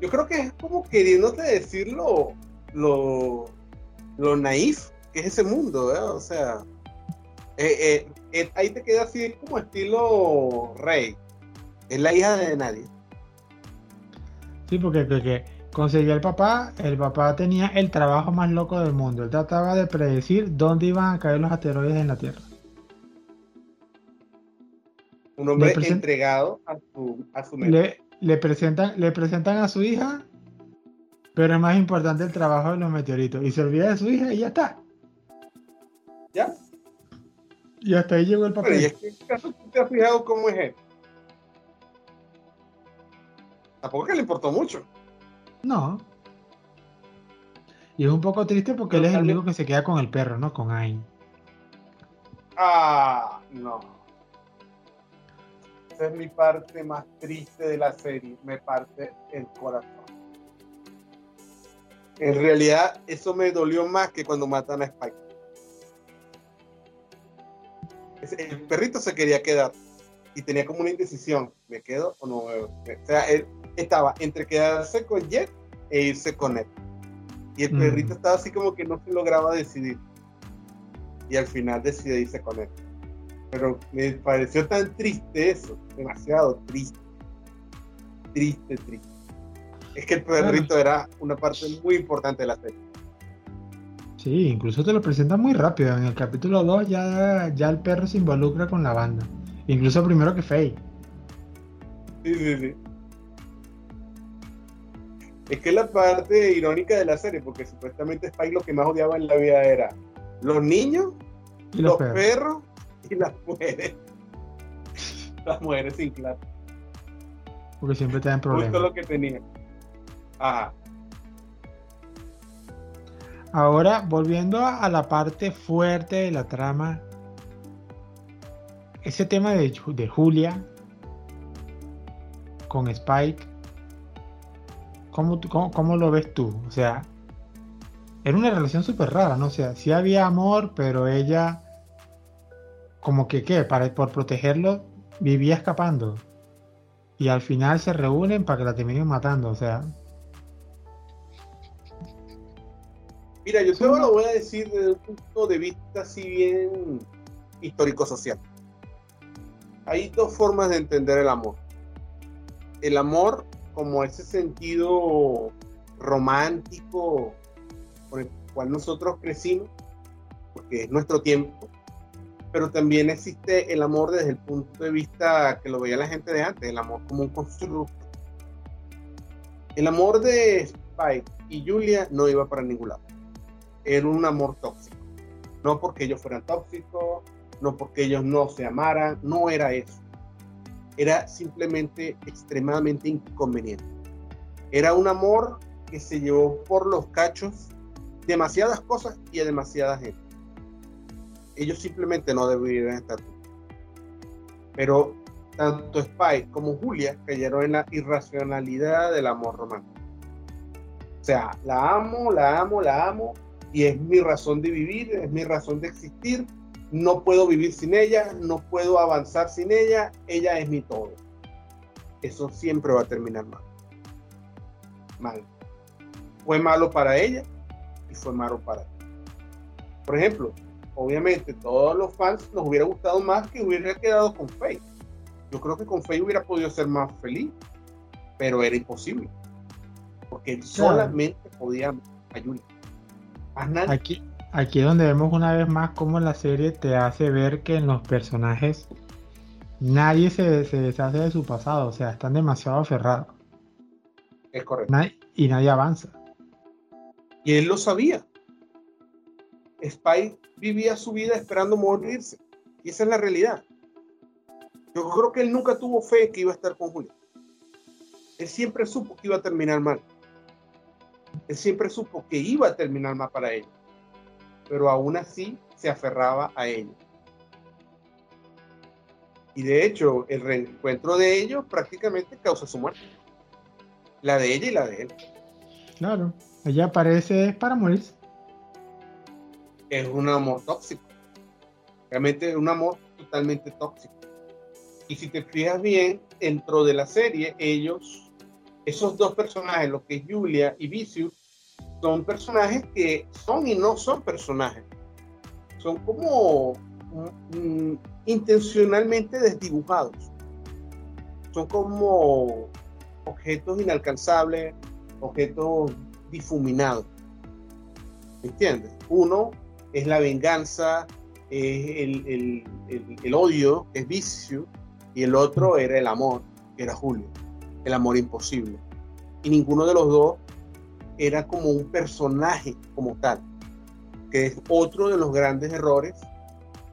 Yo creo que es como queriéndote decir lo, lo, lo naif que es ese mundo, ¿verdad? O sea, eh, eh, ahí te queda así como estilo rey. Es la hija de nadie. Sí, porque, que conseguía el papá, el papá tenía el trabajo más loco del mundo. Él trataba de predecir dónde iban a caer los asteroides en la Tierra. Un hombre entregado a su, a su le, le, presentan, le presentan a su hija, pero es más importante el trabajo de los meteoritos. Y se olvida de su hija y ya está. ¿Ya? Y hasta ahí llegó el papel. Pero, ¿y es que caso te has fijado cómo es él? Tampoco que le importó mucho. No. Y es un poco triste porque él es el único que se queda con el perro, ¿no? Con Ain. Ah, no. Esa es mi parte más triste de la serie. Me parte el corazón. En realidad, eso me dolió más que cuando matan a Spike. El perrito se quería quedar y tenía como una indecisión. ¿Me quedo o no O sea, él estaba entre quedarse con Jet e irse con él. Y el perrito mm. estaba así como que no se lograba decidir. Y al final decidió irse con él. Pero me pareció tan triste eso, demasiado triste. Triste, triste. Es que el perrito era una parte muy importante de la serie. Sí, incluso te lo presenta muy rápido. En el capítulo 2 ya, ya el perro se involucra con la banda. Incluso primero que Faye. Sí, sí, sí. Es que es la parte irónica de la serie, porque supuestamente Spike lo que más odiaba en la vida era los niños, los, perros. y las mujeres. las mujeres sin clase. Porque siempre te dan problemas. Justo lo que tenía. Ajá. Ahora, volviendo a la parte fuerte de la trama, ese tema de, de Julia con Spike ¿Cómo, lo ves tú? O sea, era una relación súper rara, ¿no? O sea, sí había amor, pero ella, como que, ¿qué? Para, por protegerlo, vivía escapando. Y al final se reúnen para que la terminen matando, o sea. Mira, yo solo lo voy a decir desde un punto de vista así bien histórico-social. Hay dos formas de entender el amor. El amor como ese sentido romántico por el cual nosotros crecimos, porque es nuestro tiempo, pero también existe el amor desde el punto de vista que lo veía la gente de antes, el amor como un constructo. El amor de Spike y Julia no iba para ningún lado. Era un amor tóxico. No porque ellos fueran tóxicos, no porque ellos no se amaran, no era eso era simplemente extremadamente inconveniente. Era un amor que se llevó por los cachos demasiadas cosas y a demasiada gente. Ellos simplemente no debían estar. Pero tanto Spike como Julia cayeron en la irracionalidad del amor romántico. O sea, la amo, la amo, la amo y es mi razón de vivir, es mi razón de existir no puedo vivir sin ella, no puedo avanzar sin ella, ella es mi todo. Eso siempre va a terminar mal. Mal. Fue malo para ella y fue malo para él. Por ejemplo, obviamente todos los fans nos hubiera gustado más que hubiera quedado con Faye. Yo creo que con Faye hubiera podido ser más feliz, pero era imposible. Porque solamente podía ayudar. Aquí, aquí es donde vemos una vez más cómo la serie te hace ver que en los personajes nadie se, deshace de su pasado, o sea, están demasiado aferrados. Es correcto. y nadie avanza. Y él lo sabía. Spike vivía su vida esperando morirse. Y esa es la realidad. Yo creo que él nunca tuvo fe que iba a estar con Julia. Él siempre supo que iba a terminar mal. Él siempre supo que iba a terminar mal para ella. Pero aún así se aferraba a ella. Y de hecho, el reencuentro de ellos prácticamente causa su muerte. La de ella y la de él. Claro, ella aparece para morirse. Es un amor tóxico. Realmente es un amor totalmente tóxico. Y si te fijas bien, dentro de la serie, ellos, esos dos personajes, lo que es Julia y Vicious, son personajes que son y no son personajes. Son como mm, intencionalmente desdibujados. Son como objetos inalcanzables, objetos difuminados. ¿Entiendes? Uno es la venganza, es el, el, odio, es vicio, y el otro era el amor, que era Julio, el amor imposible. Y ninguno de los dos era como un personaje como tal, que es otro de los grandes errores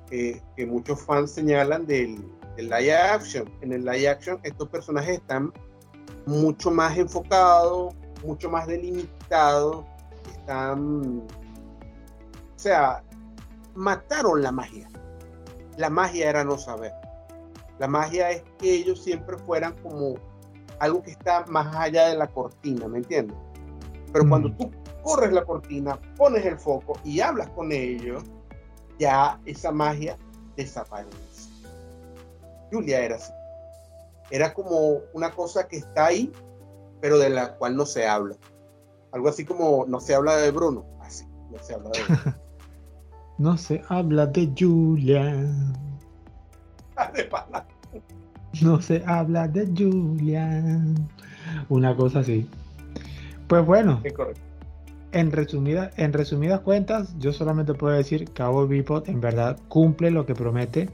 que muchos fans señalan del, del live action. En el live action estos personajes están mucho más enfocados, mucho más delimitados, están, o sea, mataron la magia. La magia era no saber. La magia es que ellos siempre fueran como algo que está más allá de la cortina, ¿me entiendes? Pero cuando mm. tú corres la cortina, pones el foco y hablas con ellos, ya esa magia desaparece. Julia era así. Era como una cosa que está ahí, pero de la cual no se habla. Algo así como no se habla de Bruno, así, no se habla de Bruno. no se habla de Julia. No se habla de Julia. Una cosa así. Pues bueno. En, resumida, en resumidas cuentas, yo solamente puedo decir que Cabo Bebop en verdad cumple lo que promete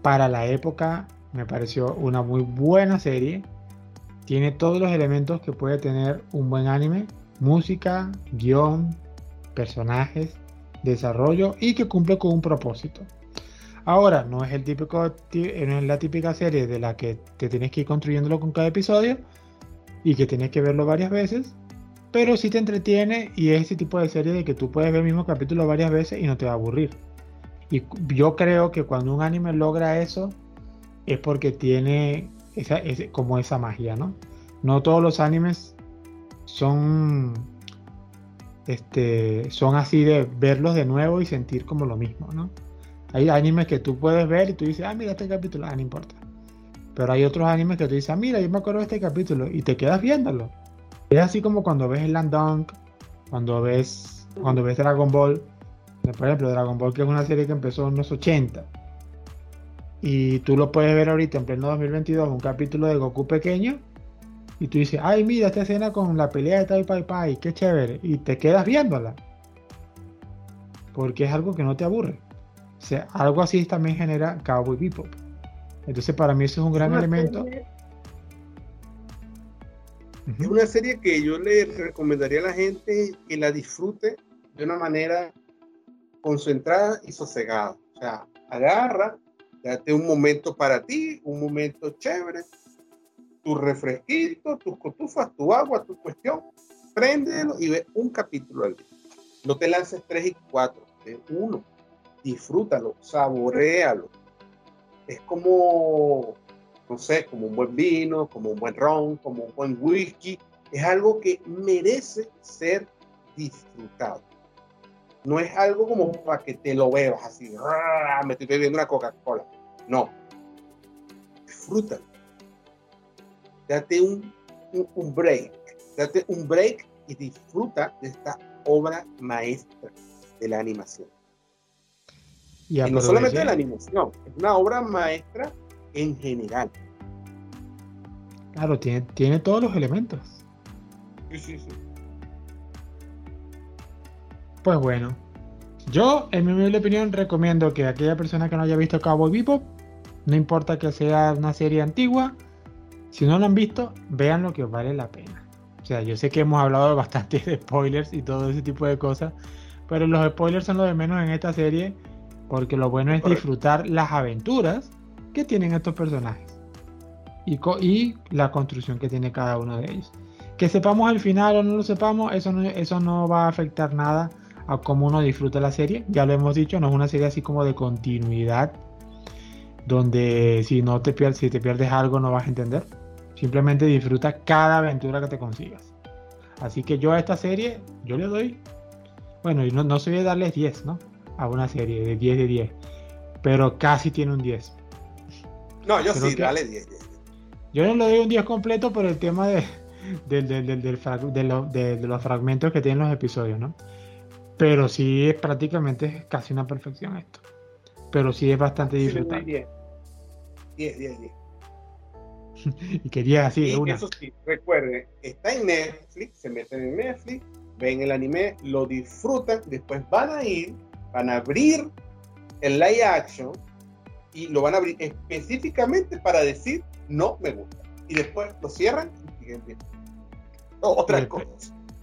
para la época. Me pareció una muy buena serie. Tiene todos los elementos que puede tener un buen anime. Música, guion, personajes, desarrollo y que cumple con un propósito. Ahora, no es el típico, eh, no es la típica serie de la que te tienes que ir construyéndolo con cada episodio y que tienes que verlo varias veces, pero sí te entretiene y es ese tipo de serie de que tú puedes ver el mismo capítulo varias veces y no te va a aburrir. Y yo creo que cuando un anime logra eso es porque tiene esa, como esa magia, ¿no? No todos los animes son este, son así de verlos de nuevo y sentir como lo mismo, ¿no? Hay animes que tú puedes ver y tú dices, ah, mira este capítulo, ah, no importa. Pero hay otros animes que tú dices, ah, mira, yo me acuerdo de este capítulo y te quedas viéndolo. Es así como cuando ves el Dunk, cuando ves, cuando ves Dragon Ball. Por ejemplo, Dragon Ball, que es una serie que empezó en los 80. Y tú lo puedes ver ahorita en pleno 2022, un capítulo de Goku pequeño. Y tú dices, ay, mira esta escena con la pelea de Tai Pai Pai, qué chévere. Y te quedas viéndola. Porque es algo que no te aburre sea, algo así también genera Cowboy Bebop. Entonces para mí eso es un gran elemento. Es una serie que yo le recomendaría a la gente que la disfrute de una manera concentrada y sosegada. O sea, agarra, date un momento para ti, un momento chévere, tu refresquito, tus cotufas, tu agua, tu cuestión, préndelo y ve un capítulo al día. No te lances tres y cuatro, de uno disfrútalo, saborealo. Es como, no sé, como un buen vino, como un buen ron, como un buen whisky. Es algo que merece ser disfrutado. No es algo como para que te lo bebas así, me estoy bebiendo una Coca-Cola. No. Disfrútalo. Date un, un break. Date un break y disfruta de esta obra maestra de la animación. Y, no solamente la animación, es una obra maestra en general. Claro, tiene, tiene todos los elementos. Sí, sí, sí. Pues bueno, yo, en mi humilde opinión, recomiendo que aquella persona que no haya visto Cowboy Bebop, no importa que sea una serie antigua, si no lo han visto, vean lo que vale la pena. O sea, yo sé que hemos hablado bastante de spoilers y todo ese tipo de cosas, pero los spoilers son lo de menos en esta serie, porque lo bueno es disfrutar las aventuras que tienen estos personajes y, y la construcción que tiene cada uno de ellos. Que sepamos el final o no lo sepamos, eso no, eso no va a afectar nada a cómo uno disfruta la serie. Ya lo hemos dicho, no es una serie así como de continuidad, donde si no te pierdes, si te pierdes algo no vas a entender. Simplemente disfruta cada aventura que te consigas. Así que yo a esta serie, yo le doy, bueno, no, no soy de darles 10, ¿no? A una serie de 10 de 10, pero casi tiene un 10. No, yo sí, dale 10. Yo no le doy un 10 completo por el tema de, de, los fragmentos que tienen los episodios, ¿no? Pero sí es prácticamente casi una perfección esto. Pero sí es bastante disfrutable. 10, 10, 10. y quería así y Eso sí, recuerden, está en Netflix, se meten en Netflix, ven el anime, lo disfrutan, después van a ir, van a abrir el live action y lo van a abrir específicamente para decir no me gusta. Y después lo cierran y siguen viendo. otra cosa.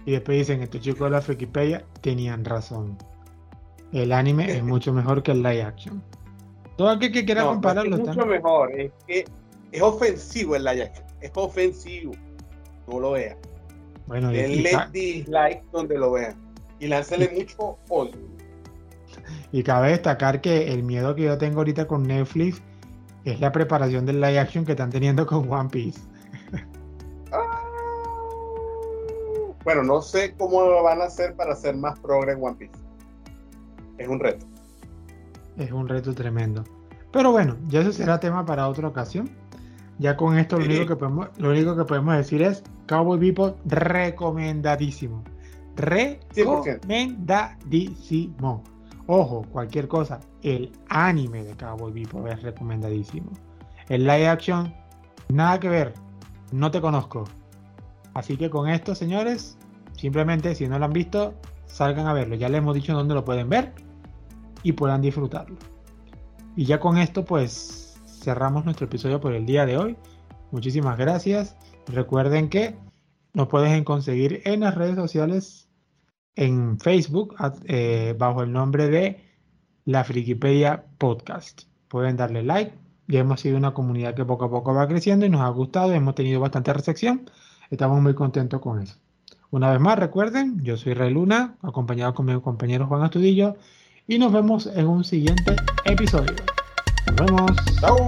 Y después dicen, estos chicos de la Wikipedia tenían razón. El anime es mucho mejor que el live action. Todo aquel que quiera compararlo. Es mucho mejor, es que es ofensivo el live action. Es ofensivo. No lo vean. Bueno, Denle dislike donde lo vean. Y lánzale mucho odio. Y cabe destacar que el miedo que yo tengo ahorita con Netflix es la preparación del live action que están teniendo con One Piece. Ah. bueno, no sé cómo van a hacer para hacer más progre en One Piece. Es un reto. Es un reto tremendo. Pero bueno, ya eso será tema para otra ocasión. Ya con esto lo, único, que podemos, lo único que podemos decir es Cowboy Bebop recomendadísimo. Recomendadísimo. Ojo, cualquier cosa, el anime de Cowboy Bebop es recomendadísimo. El live action, nada que ver, no te conozco. Así que con esto, señores, simplemente si no lo han visto, salgan a verlo. Ya les hemos dicho dónde lo pueden ver y puedan disfrutarlo. Y ya con esto, pues cerramos nuestro episodio por el día de hoy. Muchísimas gracias. Recuerden que nos pueden conseguir en las redes sociales en Facebook eh, bajo el nombre de la Frikipedia Podcast. Pueden darle like. Ya hemos sido una comunidad que poco a poco va creciendo y nos ha gustado. Hemos tenido bastante recepción. Estamos muy contentos con eso. Una vez más, recuerden, yo soy Rey Luna, acompañado con mi compañero Juan Astudillo, y nos vemos en un siguiente episodio. Nos vemos. Chao.